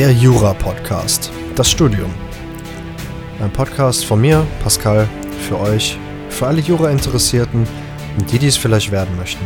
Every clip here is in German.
Der Jura-Podcast. Das Studium. Ein Podcast von mir, Pascal, für euch, für alle Jura-Interessierten und die, die es vielleicht werden möchten.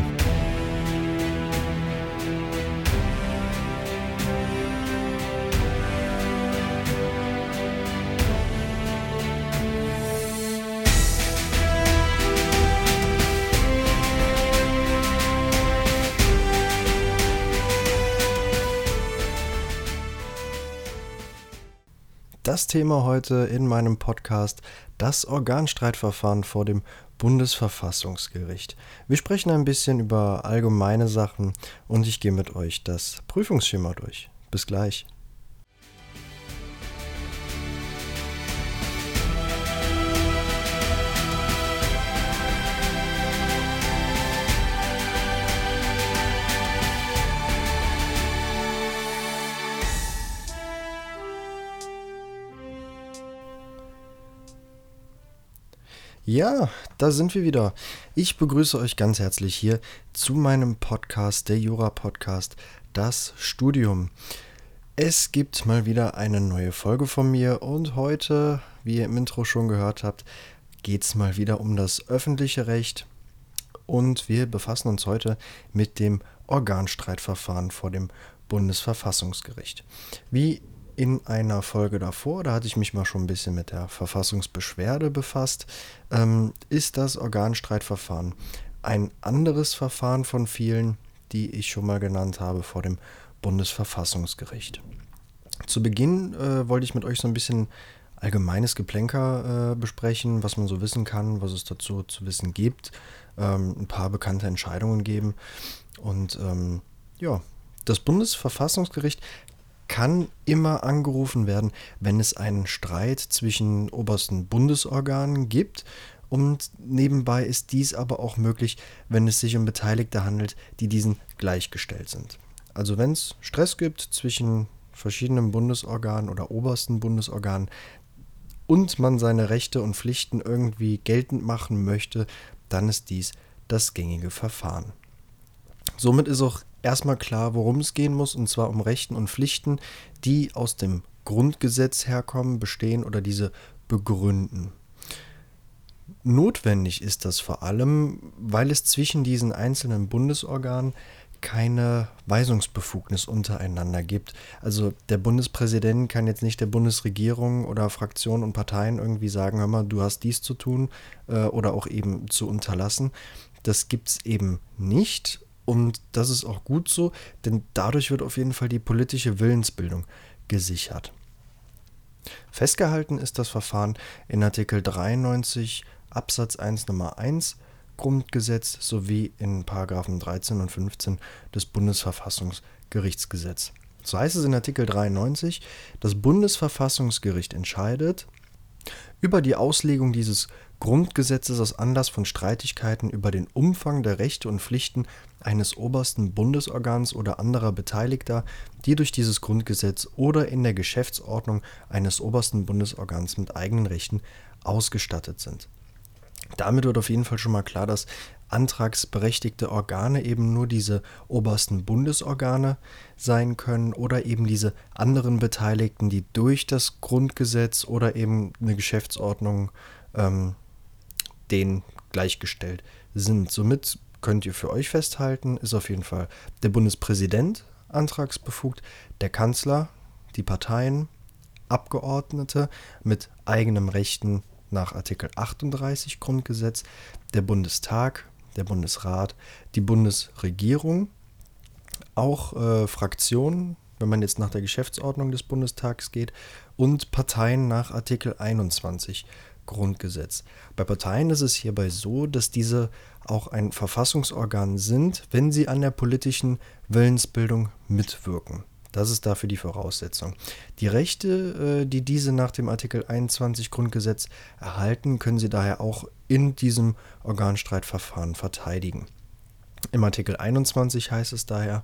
Thema heute in meinem Podcast, das Organstreitverfahren vor dem Bundesverfassungsgericht. Wir sprechen ein bisschen über allgemeine Sachen und ich gehe mit euch das Prüfungsschema durch. Bis gleich. Ja, da sind wir wieder. Ich begrüße euch ganz herzlich hier zu meinem Podcast, der Jura-Podcast, das Studium. Es gibt mal wieder eine neue Folge von mir und heute, wie ihr im Intro schon gehört habt, geht es mal wieder um das öffentliche Recht und wir befassen uns heute mit dem Organstreitverfahren vor dem Bundesverfassungsgericht. Wie in einer Folge davor, da hatte ich mich mal schon ein bisschen mit der Verfassungsbeschwerde befasst, ähm, ist das Organstreitverfahren ein anderes Verfahren von vielen, die ich schon mal genannt habe vor dem Bundesverfassungsgericht. Zu Beginn äh, wollte ich mit euch so ein bisschen allgemeines Geplänker äh, besprechen, was man so wissen kann, was es dazu zu wissen gibt, ähm, ein paar bekannte Entscheidungen geben und ähm, ja, das Bundesverfassungsgericht kann immer angerufen werden, wenn es einen Streit zwischen obersten Bundesorganen gibt. Und nebenbei ist dies aber auch möglich, wenn es sich um Beteiligte handelt, die diesen gleichgestellt sind. Also wenn es Stress gibt zwischen verschiedenen Bundesorganen oder obersten Bundesorganen und man seine Rechte und Pflichten irgendwie geltend machen möchte, dann ist dies das gängige Verfahren. Somit ist auch erstmal klar, worum es gehen muss, und zwar um Rechten und Pflichten, die aus dem Grundgesetz herkommen, bestehen oder diese begründen. Notwendig ist das vor allem, weil es zwischen diesen einzelnen Bundesorganen keine Weisungsbefugnis untereinander gibt. Also der Bundespräsident kann jetzt nicht der Bundesregierung oder Fraktionen und Parteien irgendwie sagen, hör mal, du hast dies zu tun äh, oder auch eben zu unterlassen. Das gibt es eben nicht und das ist auch gut so, denn dadurch wird auf jeden Fall die politische Willensbildung gesichert. Festgehalten ist das Verfahren in Artikel 93 Absatz 1 Nummer 1 Grundgesetz sowie in Paragraphen 13 und 15 des Bundesverfassungsgerichtsgesetz. So heißt es in Artikel 93, das Bundesverfassungsgericht entscheidet über die Auslegung dieses Grundgesetzes aus Anlass von Streitigkeiten über den Umfang der Rechte und Pflichten eines obersten Bundesorgans oder anderer Beteiligter, die durch dieses Grundgesetz oder in der Geschäftsordnung eines obersten Bundesorgans mit eigenen Rechten ausgestattet sind. Damit wird auf jeden Fall schon mal klar, dass antragsberechtigte Organe eben nur diese obersten Bundesorgane sein können oder eben diese anderen Beteiligten, die durch das Grundgesetz oder eben eine Geschäftsordnung ähm, denen gleichgestellt sind. Somit könnt ihr für euch festhalten, ist auf jeden Fall der Bundespräsident antragsbefugt, der Kanzler, die Parteien, Abgeordnete mit eigenem Rechten nach Artikel 38 Grundgesetz, der Bundestag, der Bundesrat, die Bundesregierung, auch äh, Fraktionen, wenn man jetzt nach der Geschäftsordnung des Bundestags geht, und Parteien nach Artikel 21 Grundgesetz. Bei Parteien ist es hierbei so, dass diese auch ein Verfassungsorgan sind, wenn sie an der politischen Willensbildung mitwirken. Das ist dafür die Voraussetzung. Die Rechte, äh, die diese nach dem Artikel 21 Grundgesetz erhalten, können sie daher auch in diesem Organstreitverfahren verteidigen. Im Artikel 21 heißt es daher,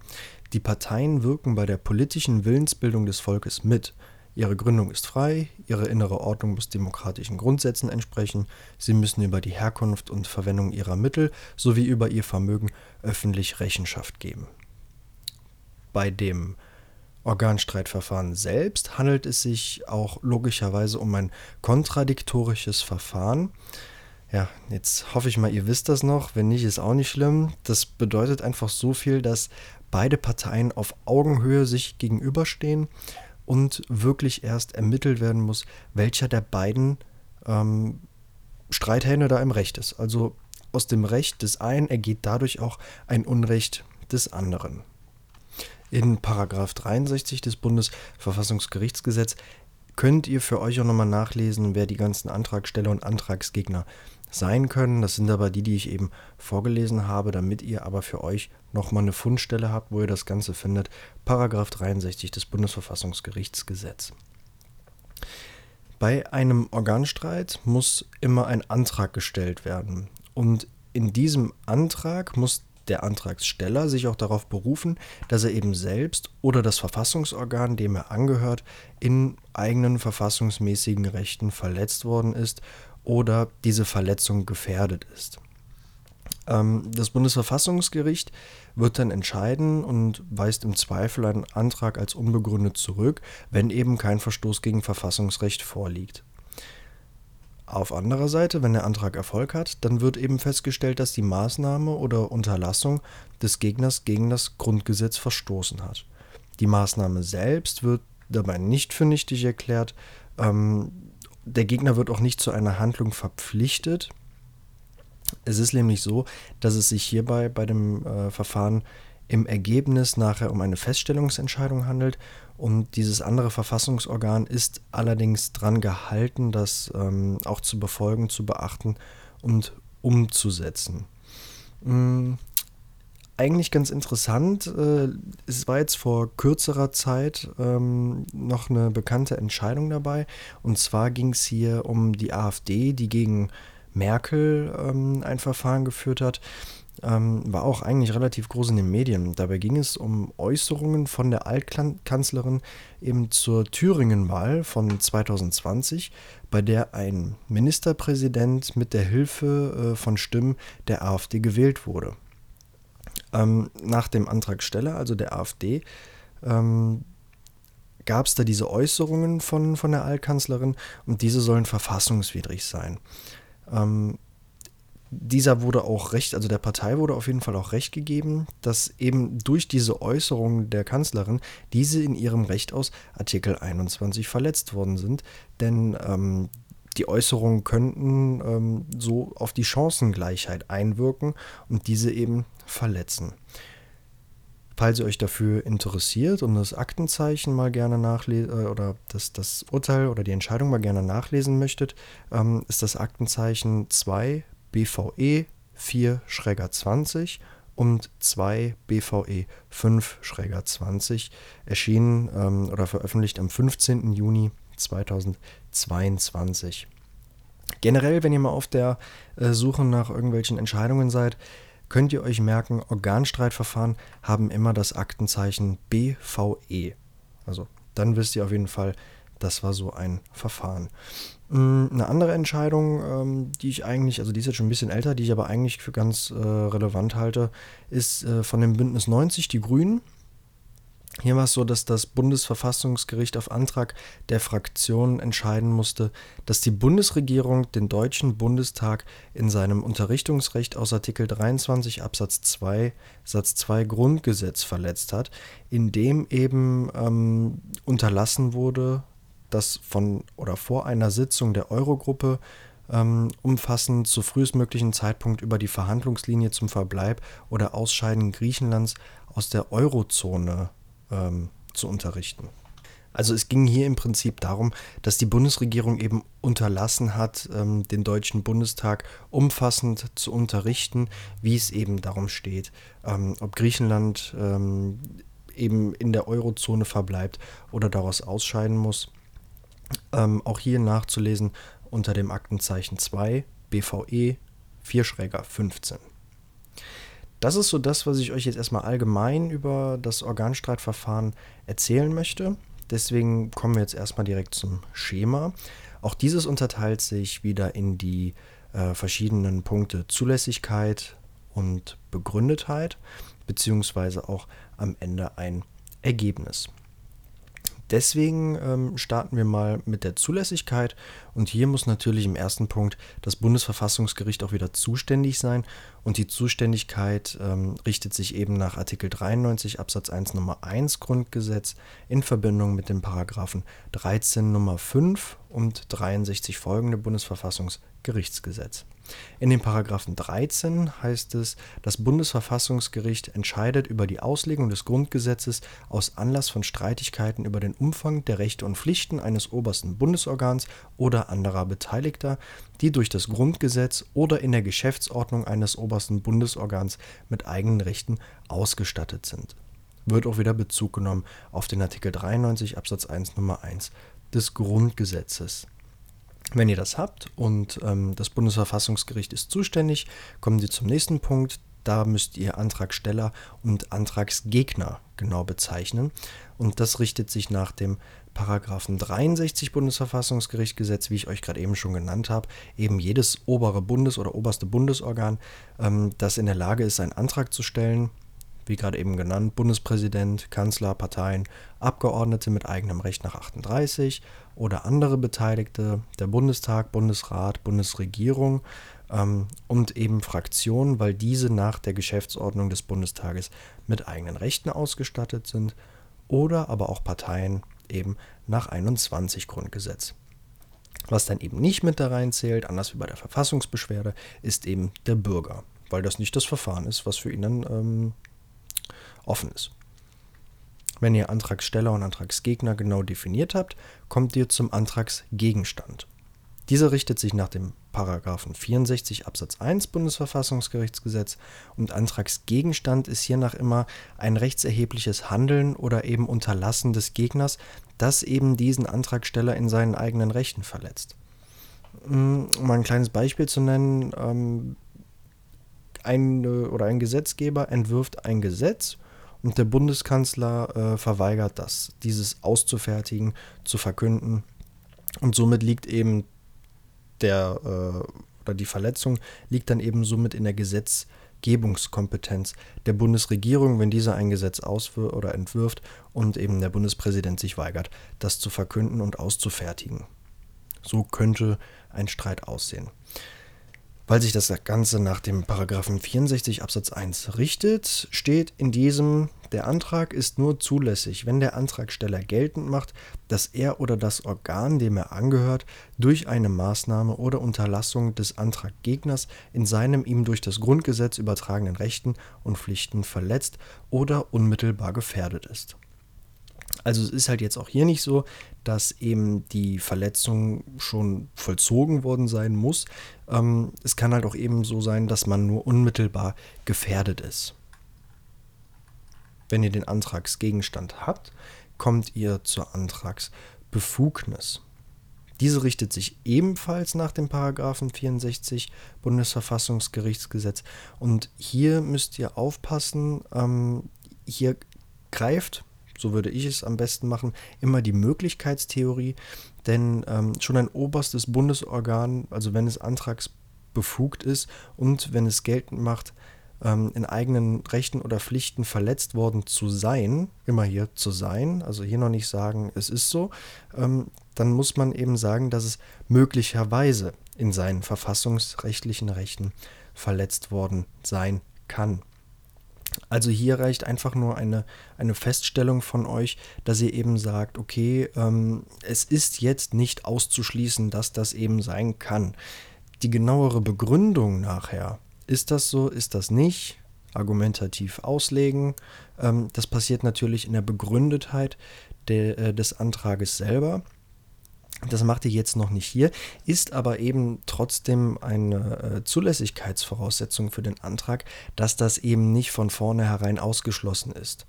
die Parteien wirken bei der politischen Willensbildung des Volkes mit Ihre Gründung ist frei, ihre innere Ordnung muss demokratischen Grundsätzen entsprechen, sie müssen über die Herkunft und Verwendung ihrer Mittel sowie über ihr Vermögen öffentlich Rechenschaft geben. Bei dem Organstreitverfahren selbst handelt es sich auch logischerweise um ein kontradiktorisches Verfahren. Ja, jetzt hoffe ich mal, ihr wisst das noch. Wenn nicht, ist auch nicht schlimm. Das bedeutet einfach so viel, dass beide Parteien auf Augenhöhe sich gegenüberstehen und wirklich erst ermittelt werden muss, welcher der beiden ähm, Streithähne da im Recht ist. Also aus dem Recht des einen ergeht dadurch auch ein Unrecht des anderen. In Paragraph 63 des Bundesverfassungsgerichtsgesetzes könnt ihr für euch auch nochmal nachlesen, wer die ganzen Antragsteller und Antragsgegner sein können. Das sind aber die, die ich eben vorgelesen habe, damit ihr aber für euch nochmal eine Fundstelle habt, wo ihr das Ganze findet. Paragraph 63 des Bundesverfassungsgerichtsgesetzes. Bei einem Organstreit muss immer ein Antrag gestellt werden. Und in diesem Antrag muss der Antragsteller sich auch darauf berufen, dass er eben selbst oder das Verfassungsorgan, dem er angehört, in eigenen verfassungsmäßigen Rechten verletzt worden ist oder diese Verletzung gefährdet ist. Ähm, das Bundesverfassungsgericht wird dann entscheiden und weist im Zweifel einen Antrag als unbegründet zurück, wenn eben kein Verstoß gegen Verfassungsrecht vorliegt. Auf anderer Seite, wenn der Antrag Erfolg hat, dann wird eben festgestellt, dass die Maßnahme oder Unterlassung des Gegners gegen das Grundgesetz verstoßen hat. Die Maßnahme selbst wird dabei nicht für nichtig erklärt. Ähm, der Gegner wird auch nicht zu einer Handlung verpflichtet. Es ist nämlich so, dass es sich hierbei bei dem äh, Verfahren im Ergebnis nachher um eine Feststellungsentscheidung handelt und dieses andere Verfassungsorgan ist allerdings daran gehalten, das ähm, auch zu befolgen, zu beachten und umzusetzen. Mhm. Eigentlich ganz interessant, äh, es war jetzt vor kürzerer Zeit ähm, noch eine bekannte Entscheidung dabei. Und zwar ging es hier um die AfD, die gegen Merkel ähm, ein Verfahren geführt hat ähm, war auch eigentlich relativ groß in den Medien. Dabei ging es um Äußerungen von der Altkanzlerin eben zur Thüringen-Wahl von 2020, bei der ein Ministerpräsident mit der Hilfe äh, von Stimmen der AfD gewählt wurde. Ähm, nach dem Antragsteller, also der AfD, ähm, gab es da diese Äußerungen von, von der Altkanzlerin und diese sollen verfassungswidrig sein. Ähm, dieser wurde auch recht, also der Partei wurde auf jeden Fall auch recht gegeben, dass eben durch diese Äußerung der Kanzlerin diese in ihrem Recht aus Artikel 21 verletzt worden sind. Denn ähm, die Äußerungen könnten ähm, so auf die Chancengleichheit einwirken und diese eben verletzen. Falls ihr euch dafür interessiert und das Aktenzeichen mal gerne nachlesen äh, oder das, das Urteil oder die Entscheidung mal gerne nachlesen möchtet, ähm, ist das Aktenzeichen 2 BVE 4 Schräger 20 und 2 BVE 5 Schräger 20 erschienen ähm, oder veröffentlicht am 15. Juni 2022. Generell, wenn ihr mal auf der äh, Suche nach irgendwelchen Entscheidungen seid, könnt ihr euch merken, Organstreitverfahren haben immer das Aktenzeichen BVE. Also dann wisst ihr auf jeden Fall, das war so ein Verfahren. Mm, eine andere Entscheidung, ähm, die ich eigentlich, also die ist jetzt schon ein bisschen älter, die ich aber eigentlich für ganz äh, relevant halte, ist äh, von dem Bündnis 90, die Grünen. Hier war es so, dass das Bundesverfassungsgericht auf Antrag der Fraktion entscheiden musste, dass die Bundesregierung den Deutschen Bundestag in seinem Unterrichtungsrecht aus Artikel 23 Absatz 2 Satz 2 Grundgesetz verletzt hat, indem eben ähm, unterlassen wurde, dass von oder vor einer Sitzung der Eurogruppe ähm, umfassend zu frühestmöglichen Zeitpunkt über die Verhandlungslinie zum Verbleib oder Ausscheiden Griechenlands aus der Eurozone ähm, zu unterrichten. Also es ging hier im Prinzip darum, dass die Bundesregierung eben unterlassen hat, ähm, den Deutschen Bundestag umfassend zu unterrichten, wie es eben darum steht, ähm, ob Griechenland ähm, eben in der Eurozone verbleibt oder daraus ausscheiden muss. Ähm, auch hier nachzulesen unter dem Aktenzeichen 2 BVE 4 Schräger 15. Das ist so das, was ich euch jetzt erstmal allgemein über das Organstreitverfahren erzählen möchte. Deswegen kommen wir jetzt erstmal direkt zum Schema. Auch dieses unterteilt sich wieder in die äh, verschiedenen Punkte Zulässigkeit und Begründetheit, beziehungsweise auch am Ende ein Ergebnis. Deswegen ähm, starten wir mal mit der Zulässigkeit. Und hier muss natürlich im ersten Punkt das Bundesverfassungsgericht auch wieder zuständig sein. Und die Zuständigkeit ähm, richtet sich eben nach Artikel 93 Absatz 1 Nummer 1 Grundgesetz in Verbindung mit den Paragraphen 13 Nummer 5 und 63 folgende Bundesverfassungsgerichtsgesetz. In den Paragraphen 13 heißt es, das Bundesverfassungsgericht entscheidet über die Auslegung des Grundgesetzes aus Anlass von Streitigkeiten über den Umfang der Rechte und Pflichten eines obersten Bundesorgans oder anderer Beteiligter, die durch das Grundgesetz oder in der Geschäftsordnung eines obersten Bundesorgans mit eigenen Rechten ausgestattet sind. Wird auch wieder Bezug genommen auf den Artikel 93 Absatz 1 Nummer 1 des Grundgesetzes. Wenn ihr das habt und ähm, das Bundesverfassungsgericht ist zuständig, kommen Sie zum nächsten Punkt. Da müsst ihr Antragsteller und Antragsgegner genau bezeichnen. Und das richtet sich nach dem Paragraphen 63 Bundesverfassungsgerichtsgesetz, wie ich euch gerade eben schon genannt habe, eben jedes obere Bundes- oder oberste Bundesorgan, ähm, das in der Lage ist, einen Antrag zu stellen, wie gerade eben genannt, Bundespräsident, Kanzler, Parteien, Abgeordnete mit eigenem Recht nach 38 oder andere Beteiligte, der Bundestag, Bundesrat, Bundesregierung ähm, und eben Fraktionen, weil diese nach der Geschäftsordnung des Bundestages mit eigenen Rechten ausgestattet sind oder aber auch Parteien eben nach 21 Grundgesetz. Was dann eben nicht mit da reinzählt, anders wie bei der Verfassungsbeschwerde, ist eben der Bürger, weil das nicht das Verfahren ist, was für ihn dann ähm, offen ist. Wenn ihr Antragsteller und Antragsgegner genau definiert habt, kommt ihr zum Antragsgegenstand. Dieser richtet sich nach dem Paragraphen 64 Absatz 1 Bundesverfassungsgerichtsgesetz und Antragsgegenstand ist hiernach immer ein rechtserhebliches Handeln oder eben Unterlassen des Gegners, das eben diesen Antragsteller in seinen eigenen Rechten verletzt. Um mal ein kleines Beispiel zu nennen, ähm, ein oder ein Gesetzgeber entwirft ein Gesetz und der Bundeskanzler äh, verweigert das, dieses auszufertigen, zu verkünden. Und somit liegt eben der äh, oder die Verletzung liegt dann eben somit in der Gesetzgebungskompetenz der Bundesregierung, wenn dieser ein Gesetz ausführt oder entwirft und eben der Bundespräsident sich weigert, das zu verkünden und auszufertigen. So könnte ein Streit aussehen. Weil sich das Ganze nach dem Paragraphen 64 Absatz 1 richtet, steht in diesem, der Antrag ist nur zulässig, wenn der Antragsteller geltend macht, dass er oder das Organ, dem er angehört, durch eine Maßnahme oder Unterlassung des Antraggegners in seinem ihm durch das Grundgesetz übertragenen Rechten und Pflichten verletzt oder unmittelbar gefährdet ist. Also es ist halt jetzt auch hier nicht so, dass eben die Verletzung schon vollzogen worden sein muss. Ähm, es kann halt auch eben so sein, dass man nur unmittelbar gefährdet ist. Wenn ihr den Antragsgegenstand habt, kommt ihr zur Antragsbefugnis. Diese richtet sich ebenfalls nach dem Paragraphen 64 Bundesverfassungsgerichtsgesetz. Und hier müsst ihr aufpassen, ähm, hier greift so würde ich es am besten machen, immer die Möglichkeitstheorie, denn ähm, schon ein oberstes Bundesorgan, also wenn es antragsbefugt ist und wenn es geltend macht, ähm, in eigenen Rechten oder Pflichten verletzt worden zu sein, immer hier zu sein, also hier noch nicht sagen, es ist so, ähm, dann muss man eben sagen, dass es möglicherweise in seinen verfassungsrechtlichen Rechten verletzt worden sein kann. Also hier reicht einfach nur eine, eine Feststellung von euch, dass ihr eben sagt, okay, ähm, es ist jetzt nicht auszuschließen, dass das eben sein kann. Die genauere Begründung nachher, ist das so, ist das nicht, argumentativ auslegen, ähm, das passiert natürlich in der Begründetheit de, äh, des Antrages selber. Das macht ihr jetzt noch nicht hier, ist aber eben trotzdem eine äh, Zulässigkeitsvoraussetzung für den Antrag, dass das eben nicht von vornherein ausgeschlossen ist.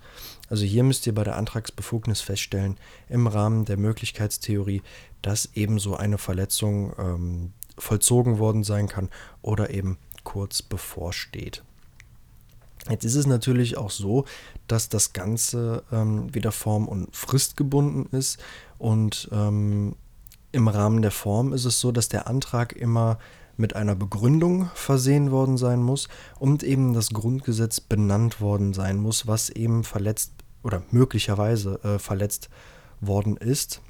Also hier müsst ihr bei der Antragsbefugnis feststellen, im Rahmen der Möglichkeitstheorie, dass eben so eine Verletzung ähm, vollzogen worden sein kann oder eben kurz bevorsteht. Jetzt ist es natürlich auch so, dass das Ganze ähm, wieder form- und fristgebunden ist und ähm, im Rahmen der Form ist es so, dass der Antrag immer mit einer Begründung versehen worden sein muss und eben das Grundgesetz benannt worden sein muss, was eben verletzt oder möglicherweise äh, verletzt worden ist.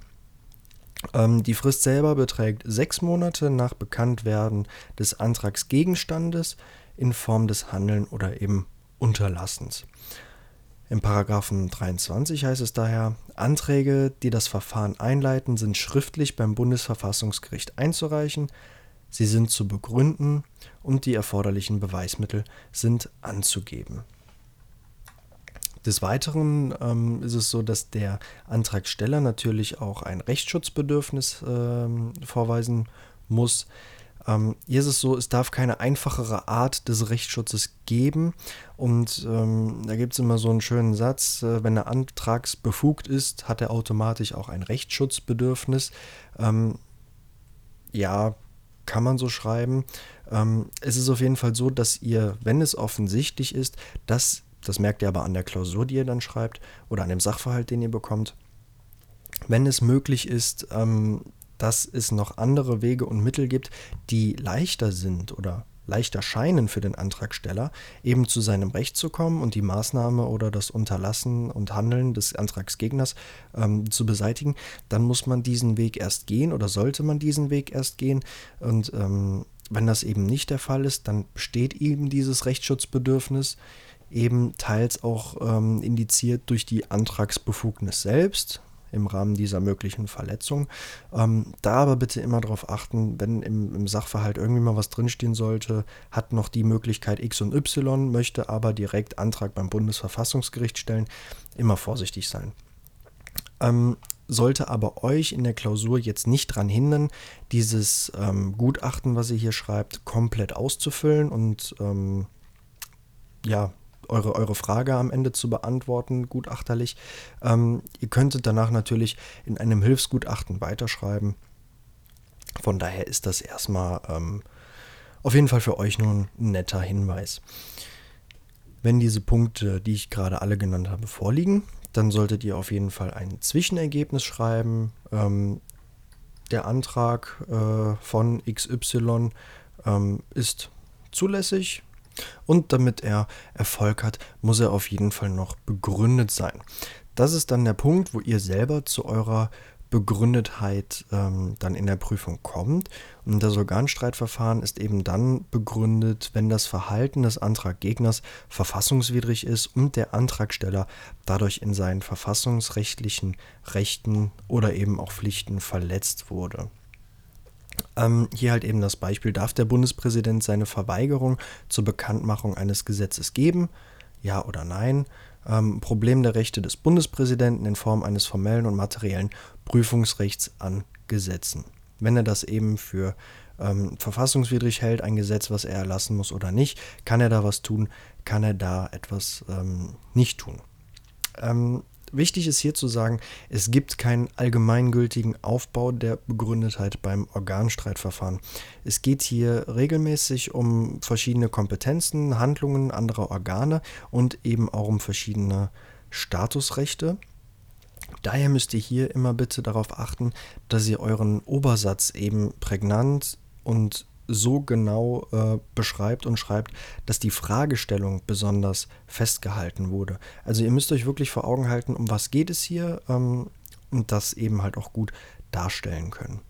Ähm, die Frist selber beträgt sechs Monate nach Bekanntwerden des Antragsgegenstandes in Form des Handeln oder eben Unterlassens. Im Paragraphen 23 heißt es daher, Anträge, die das Verfahren einleiten, sind schriftlich beim Bundesverfassungsgericht einzureichen, sie sind zu begründen und die erforderlichen Beweismittel sind anzugeben. Des Weiteren ähm, ist es so, dass der Antragsteller natürlich auch ein Rechtsschutzbedürfnis ähm, vorweisen muss. Ähm, es so, es darf keine einfachere Art des Rechtsschutzes geben. Und ähm, da gibt es immer so einen schönen Satz, äh, wenn der Antragsbefugt ist, hat er automatisch auch ein Rechtsschutzbedürfnis. Ähm, ja, kann man so schreiben. Ähm, es ist auf jeden Fall so, dass ihr, wenn es offensichtlich ist, dass das merkt ihr aber an der Klausur, die ihr dann schreibt oder an dem Sachverhalt, den ihr bekommt. Wenn es möglich ist, ähm, dass es noch andere Wege und Mittel gibt, die leichter sind oder leichter scheinen für den Antragsteller, eben zu seinem Recht zu kommen und die Maßnahme oder das Unterlassen und Handeln des Antragsgegners ähm, zu beseitigen, dann muss man diesen Weg erst gehen oder sollte man diesen Weg erst gehen. Und ähm, wenn das eben nicht der Fall ist, dann besteht eben dieses Rechtsschutzbedürfnis eben teils auch ähm, indiziert durch die Antragsbefugnis selbst im Rahmen dieser möglichen Verletzung. Ähm, da aber bitte immer darauf achten, wenn im, im, Sachverhalt irgendwie mal was drinstehen sollte, hat noch die Möglichkeit X und Y, möchte aber direkt Antrag beim Bundesverfassungsgericht stellen, immer vorsichtig sein. Ähm, sollte aber euch in der Klausur jetzt nicht daran hindern, dieses ähm, Gutachten, was ihr hier schreibt, komplett auszufüllen und ähm, ja, eure, eure Frage am Ende zu beantworten, gutachterlich. Ähm, ihr könntet danach natürlich in einem Hilfsgutachten weiterschreiben. Von daher ist das erstmal ähm, auf jeden Fall für euch nur ein netter Hinweis. Wenn diese Punkte, die ich gerade alle genannt habe, vorliegen, dann solltet ihr auf jeden Fall ein Zwischenergebnis schreiben. Ähm, der Antrag äh, von XY ähm, ist zulässig, und damit er Erfolg hat, muss er auf jeden Fall noch begründet sein. Das ist dann der Punkt, wo ihr selber zu eurer Begründetheit ähm, dann in der Prüfung kommt. Und das Organstreitverfahren ist eben dann begründet, wenn das Verhalten des Antraggegners verfassungswidrig ist und der Antragsteller dadurch in seinen verfassungsrechtlichen Rechten oder eben auch Pflichten verletzt wurde. Ähm, hier halt eben das Beispiel, darf der Bundespräsident seine Verweigerung zur Bekanntmachung eines Gesetzes geben? Ja oder nein? Ähm, Problem der Rechte des Bundespräsidenten in Form eines formellen und materiellen Prüfungsrechts an Gesetzen. Wenn er das eben für ähm, verfassungswidrig hält, ein Gesetz, was er erlassen muss oder nicht, kann er da was tun, kann er da etwas ähm, nicht tun. Ähm, Wichtig ist hier zu sagen, es gibt keinen allgemeingültigen Aufbau der Begründetheit beim Organstreitverfahren. Es geht hier regelmäßig um verschiedene Kompetenzen, Handlungen anderer Organe und eben auch um verschiedene Statusrechte. Daher müsst ihr hier immer bitte darauf achten, dass ihr euren Obersatz eben prägnant und so genau äh, beschreibt und schreibt, dass die Fragestellung besonders festgehalten wurde. Also ihr müsst euch wirklich vor Augen halten, um was geht es hier ähm, und das eben halt auch gut darstellen können.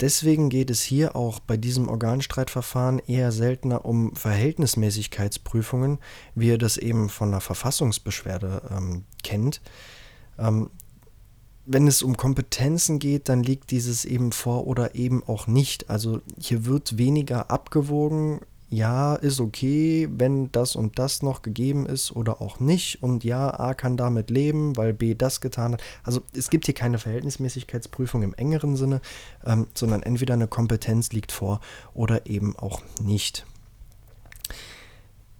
Deswegen geht es hier auch bei diesem Organstreitverfahren eher seltener um Verhältnismäßigkeitsprüfungen, wie ihr das eben von einer Verfassungsbeschwerde ähm, kennt. Ähm, wenn es um Kompetenzen geht, dann liegt dieses eben vor oder eben auch nicht. Also hier wird weniger abgewogen. Ja, ist okay, wenn das und das noch gegeben ist oder auch nicht. Und ja, A kann damit leben, weil B das getan hat. Also es gibt hier keine Verhältnismäßigkeitsprüfung im engeren Sinne, ähm, sondern entweder eine Kompetenz liegt vor oder eben auch nicht.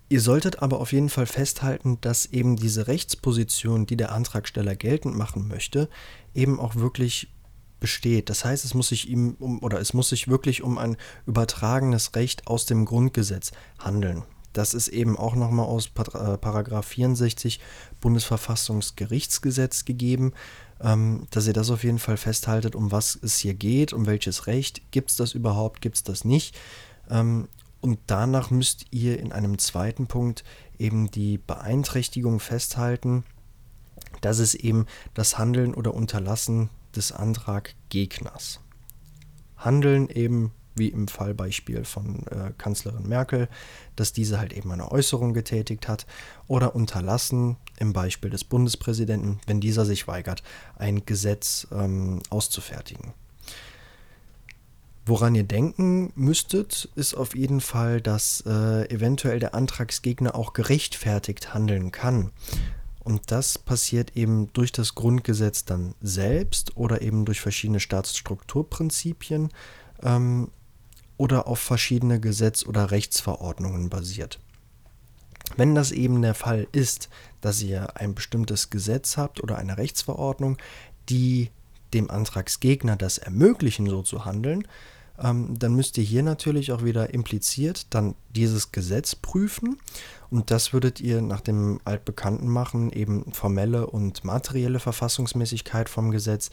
Ihr solltet aber auf jeden Fall festhalten, dass eben diese Rechtsposition, die der Antragsteller geltend machen möchte, eben auch wirklich besteht. Das heißt, es muss sich ihm um oder es muss sich wirklich um ein übertragenes Recht aus dem Grundgesetz handeln. Das ist eben auch nochmal aus äh, Paragraph 64 Bundesverfassungsgerichtsgesetz gegeben, ähm, dass ihr das auf jeden Fall festhaltet, um was es hier geht, um welches Recht. Gibt es das überhaupt, gibt es das nicht? Und danach müsst ihr in einem zweiten Punkt eben die Beeinträchtigung festhalten, Das ist eben das Handeln oder Unterlassen des Antraggegners. Handeln eben wie im Fallbeispiel von äh, Kanzlerin Merkel, dass diese halt eben eine Äußerung getätigt hat, oder unterlassen im Beispiel des Bundespräsidenten, wenn dieser sich weigert, ein Gesetz ähm, auszufertigen. Woran ihr denken müsstet, ist auf jeden Fall, dass äh, eventuell der Antragsgegner auch gerechtfertigt handeln kann. Und das passiert eben durch das Grundgesetz dann selbst oder eben durch verschiedene Staatsstrukturprinzipien ähm, oder auf verschiedene Gesetz- oder Rechtsverordnungen basiert. Wenn das eben der Fall ist, dass ihr ein bestimmtes Gesetz habt oder eine Rechtsverordnung, die dem Antragsgegner das ermöglichen, so zu handeln, ähm, dann müsst ihr hier natürlich auch wieder impliziert dann dieses Gesetz prüfen. Und das würdet ihr nach dem altbekannten machen, eben formelle und materielle Verfassungsmäßigkeit vom Gesetz.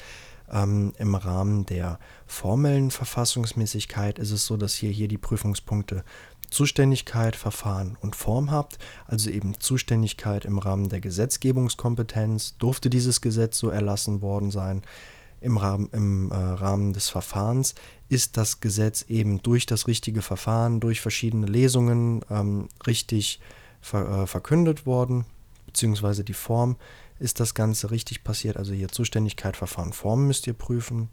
Ähm, Im Rahmen der formellen Verfassungsmäßigkeit ist es so, dass ihr hier die Prüfungspunkte Zuständigkeit, Verfahren und Form habt, also eben Zuständigkeit im Rahmen der Gesetzgebungskompetenz, durfte dieses Gesetz so erlassen worden sein, im Rahmen, im, äh, Rahmen des Verfahrens ist das Gesetz eben durch das richtige Verfahren, durch verschiedene Lesungen ähm, richtig ver, äh, verkündet worden, beziehungsweise die Form ist das Ganze richtig passiert. Also hier Zuständigkeit, Verfahren, Form müsst ihr prüfen.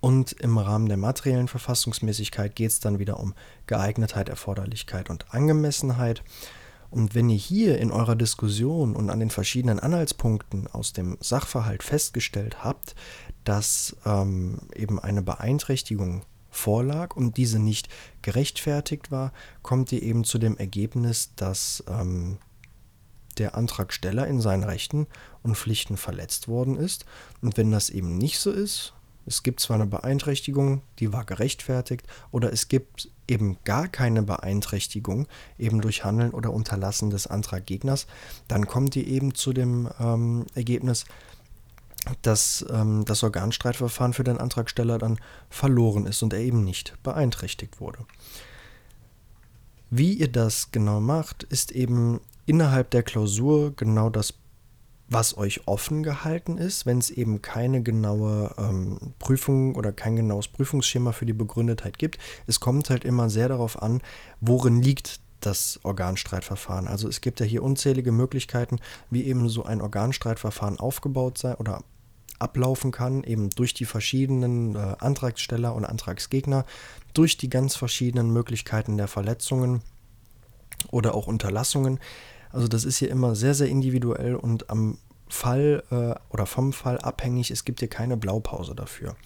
Und im Rahmen der materiellen Verfassungsmäßigkeit geht es dann wieder um Geeignetheit, Erforderlichkeit und Angemessenheit. Und wenn ihr hier in eurer Diskussion und an den verschiedenen Anhaltspunkten aus dem Sachverhalt festgestellt habt, dass ähm, eben eine Beeinträchtigung vorlag und diese nicht gerechtfertigt war, kommt ihr eben zu dem Ergebnis, dass ähm, der Antragsteller in seinen Rechten und Pflichten verletzt worden ist. Und wenn das eben nicht so ist, es gibt zwar eine Beeinträchtigung, die war gerechtfertigt, oder es gibt eben gar keine Beeinträchtigung, eben durch Handeln oder Unterlassen des Antraggegners, dann kommt ihr eben zu dem ähm, Ergebnis, dass ähm, das Organstreitverfahren für den Antragsteller dann verloren ist und er eben nicht beeinträchtigt wurde. Wie ihr das genau macht, ist eben innerhalb der Klausur genau das was euch offen gehalten ist, wenn es eben keine genaue ähm, Prüfung oder kein genaues Prüfungsschema für die Begründetheit gibt. Es kommt halt immer sehr darauf an, worin liegt das Organstreitverfahren. Also es gibt ja hier unzählige Möglichkeiten, wie eben so ein Organstreitverfahren aufgebaut sei oder ablaufen kann, eben durch die verschiedenen äh, Antragsteller und Antragsgegner, durch die ganz verschiedenen Möglichkeiten der Verletzungen oder auch Unterlassungen. Also das ist hier immer sehr, sehr individuell und am Fall äh, oder vom Fall abhängig. Es gibt hier keine Blaupause dafür.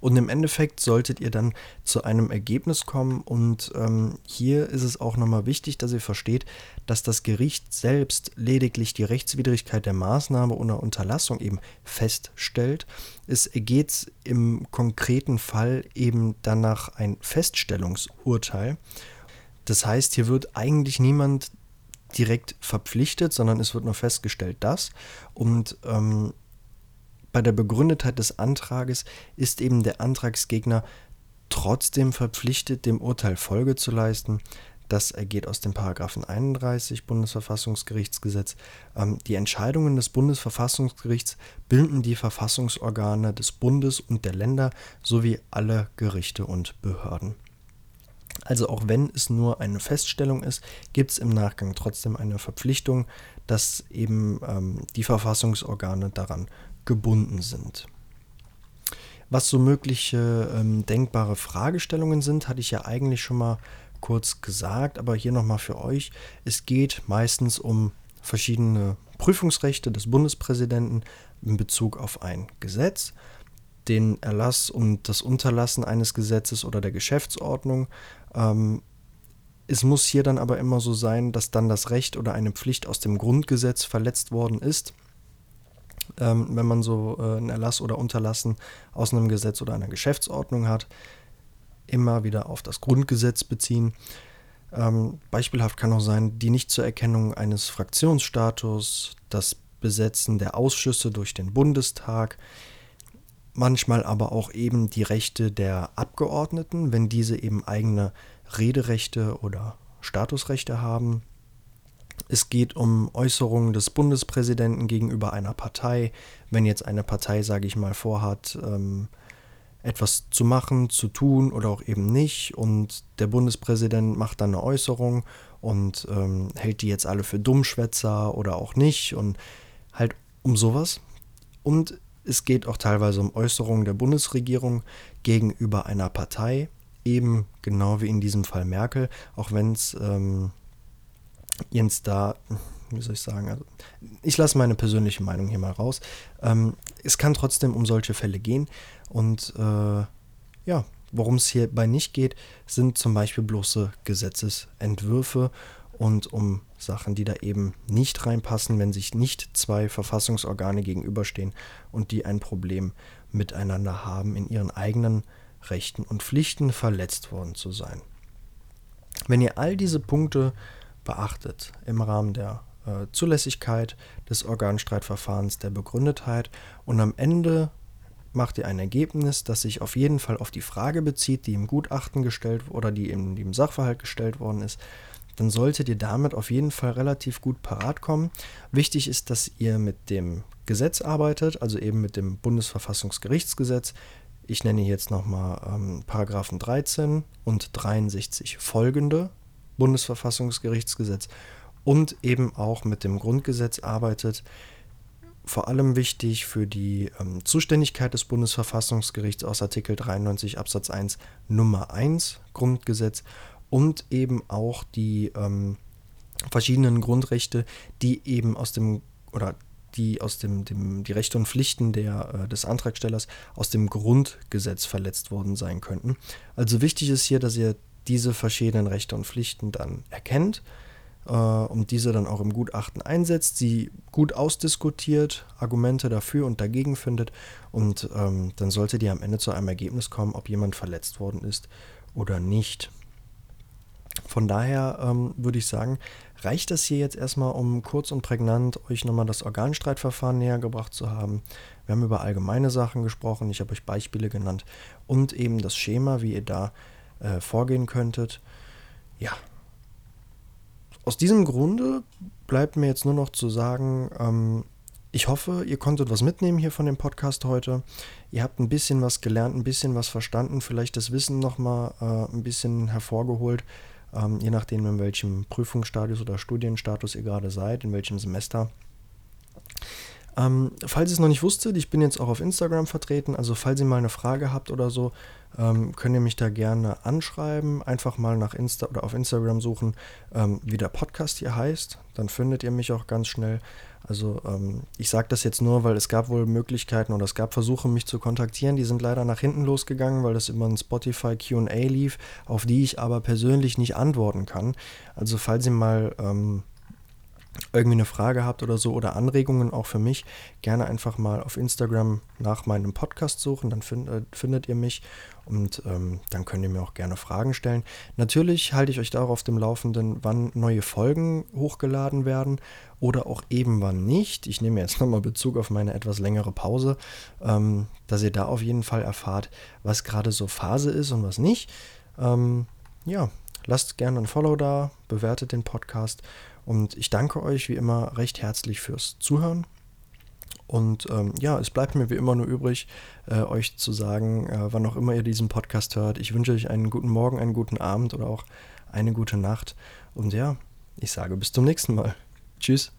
Und im Endeffekt solltet ihr dann zu einem Ergebnis kommen. Und ähm, hier ist es auch nochmal wichtig, dass ihr versteht, dass das Gericht selbst lediglich die Rechtswidrigkeit der Maßnahme oder Unterlassung eben feststellt. Es geht im konkreten Fall eben danach ein Feststellungsurteil. Das heißt, hier wird eigentlich niemand direkt verpflichtet, sondern es wird nur festgestellt, dass. Und ähm, bei der Begründetheit des Antrages ist eben der Antragsgegner trotzdem verpflichtet, dem Urteil Folge zu leisten. Das ergeht aus dem Paragraphen 31 Bundesverfassungsgerichtsgesetz. Ähm, die Entscheidungen des Bundesverfassungsgerichts bilden die Verfassungsorgane des Bundes und der Länder sowie alle Gerichte und Behörden. Also auch wenn es nur eine Feststellung ist, gibt es im Nachgang trotzdem eine Verpflichtung, dass eben ähm, die Verfassungsorgane daran gebunden sind. Was so mögliche ähm, denkbare Fragestellungen sind, hatte ich ja eigentlich schon mal kurz gesagt, aber hier nochmal für euch. Es geht meistens um verschiedene Prüfungsrechte des Bundespräsidenten in Bezug auf ein Gesetz den Erlass und das Unterlassen eines Gesetzes oder der Geschäftsordnung. Ähm, es muss hier dann aber immer so sein, dass dann das Recht oder eine Pflicht aus dem Grundgesetz verletzt worden ist, ähm, wenn man so äh, einen Erlass oder Unterlassen aus einem Gesetz oder einer Geschäftsordnung hat. Immer wieder auf das Grundgesetz beziehen. Ähm, beispielhaft kann auch sein, die Nichtzurerkennung eines Fraktionsstatus, das Besetzen der Ausschüsse durch den Bundestag, manchmal aber auch eben die Rechte der Abgeordneten, wenn diese eben eigene Rederechte oder Statusrechte haben. Es geht um Äußerungen des Bundespräsidenten gegenüber einer Partei. Wenn jetzt eine Partei, sage ich mal, vorhat, ähm, etwas zu machen, zu tun oder auch eben nicht. Und der Bundespräsident macht dann eine Äußerung und ähm, hält die jetzt alle für Dummschwätzer oder auch nicht. Und halt um sowas. Und es geht auch teilweise um Äußerungen der Bundesregierung gegenüber einer Partei, eben genau wie in diesem Fall Merkel, auch wenn es ähm, Jens da, wie soll ich sagen, also ich lasse meine persönliche Meinung hier mal raus. Ähm, es kann trotzdem um solche Fälle gehen und äh, ja, worum es hierbei nicht geht, sind zum Beispiel bloße Gesetzesentwürfe und um Sachen, die da eben nicht reinpassen, wenn sich nicht zwei Verfassungsorgane gegenüberstehen und die ein Problem miteinander haben, in ihren eigenen Rechten und Pflichten verletzt worden zu sein. Wenn ihr all diese Punkte beachtet im Rahmen der äh, Zulässigkeit des Organstreitverfahrens, der Begründetheit und am Ende macht ihr ein Ergebnis, das sich auf jeden Fall auf die Frage bezieht, die im Gutachten gestellt oder die im, die im Sachverhalt gestellt worden ist, dann solltet ihr damit auf jeden Fall relativ gut parat kommen. Wichtig ist, dass ihr mit dem Gesetz arbeitet, also eben mit dem Bundesverfassungsgerichtsgesetz. Ich nenne jetzt nochmal ähm, Paragraphen 13 und 63 folgende Bundesverfassungsgerichtsgesetz und eben auch mit dem Grundgesetz arbeitet. Vor allem wichtig für die ähm, Zuständigkeit des Bundesverfassungsgerichts aus Artikel 93 Absatz 1 Nummer 1 Grundgesetz und eben auch die ähm, verschiedenen Grundrechte, die eben aus dem oder die aus dem, dem die Rechte und Pflichten der, äh, des Antragstellers aus dem Grundgesetz verletzt worden sein könnten. Also wichtig ist hier, dass ihr diese verschiedenen Rechte und Pflichten dann erkennt äh, und diese dann auch im Gutachten einsetzt, sie gut ausdiskutiert, Argumente dafür und dagegen findet und ähm, dann solltet ihr am Ende zu einem Ergebnis kommen, ob jemand verletzt worden ist oder nicht. Von daher ähm, würde ich sagen, reicht das hier jetzt erstmal, um kurz und prägnant euch nochmal das Organstreitverfahren näher gebracht zu haben. Wir haben über allgemeine Sachen gesprochen, ich habe euch Beispiele genannt und eben das Schema, wie ihr da äh, vorgehen könntet. Ja. Aus diesem Grunde bleibt mir jetzt nur noch zu sagen, ähm, ich hoffe, ihr konntet was mitnehmen hier von dem Podcast heute. Ihr habt ein bisschen was gelernt, ein bisschen was verstanden, vielleicht das Wissen nochmal äh, ein bisschen hervorgeholt ähm, je nachdem, in welchem Prüfungsstatus oder Studienstatus ihr gerade seid, in welchem Semester. Ähm, falls ihr es noch nicht wusstet, ich bin jetzt auch auf Instagram vertreten, also falls ihr mal eine Frage habt oder so, ähm, könnt ihr mich da gerne anschreiben. Einfach mal nach Insta oder auf Instagram suchen, ähm, wie der Podcast hier heißt. Dann findet ihr mich auch ganz schnell. Also ähm, ich sage das jetzt nur, weil es gab wohl Möglichkeiten oder es gab Versuche, mich zu kontaktieren. Die sind leider nach hinten losgegangen, weil das immer ein Spotify QA lief, auf die ich aber persönlich nicht antworten kann. Also falls ihr mal ähm, irgendwie eine Frage habt oder so oder Anregungen auch für mich, gerne einfach mal auf Instagram nach meinem Podcast suchen, dann find, äh, findet ihr mich und ähm, dann könnt ihr mir auch gerne Fragen stellen. Natürlich halte ich euch da auch auf dem Laufenden, wann neue Folgen hochgeladen werden oder auch eben wann nicht. Ich nehme jetzt nochmal Bezug auf meine etwas längere Pause, ähm, dass ihr da auf jeden Fall erfahrt, was gerade so Phase ist und was nicht. Ähm, ja, lasst gerne ein Follow da, bewertet den Podcast und ich danke euch wie immer recht herzlich fürs Zuhören. Und ähm, ja, es bleibt mir wie immer nur übrig, äh, euch zu sagen, äh, wann auch immer ihr diesen Podcast hört. Ich wünsche euch einen guten Morgen, einen guten Abend oder auch eine gute Nacht. Und ja, ich sage bis zum nächsten Mal. Tschüss.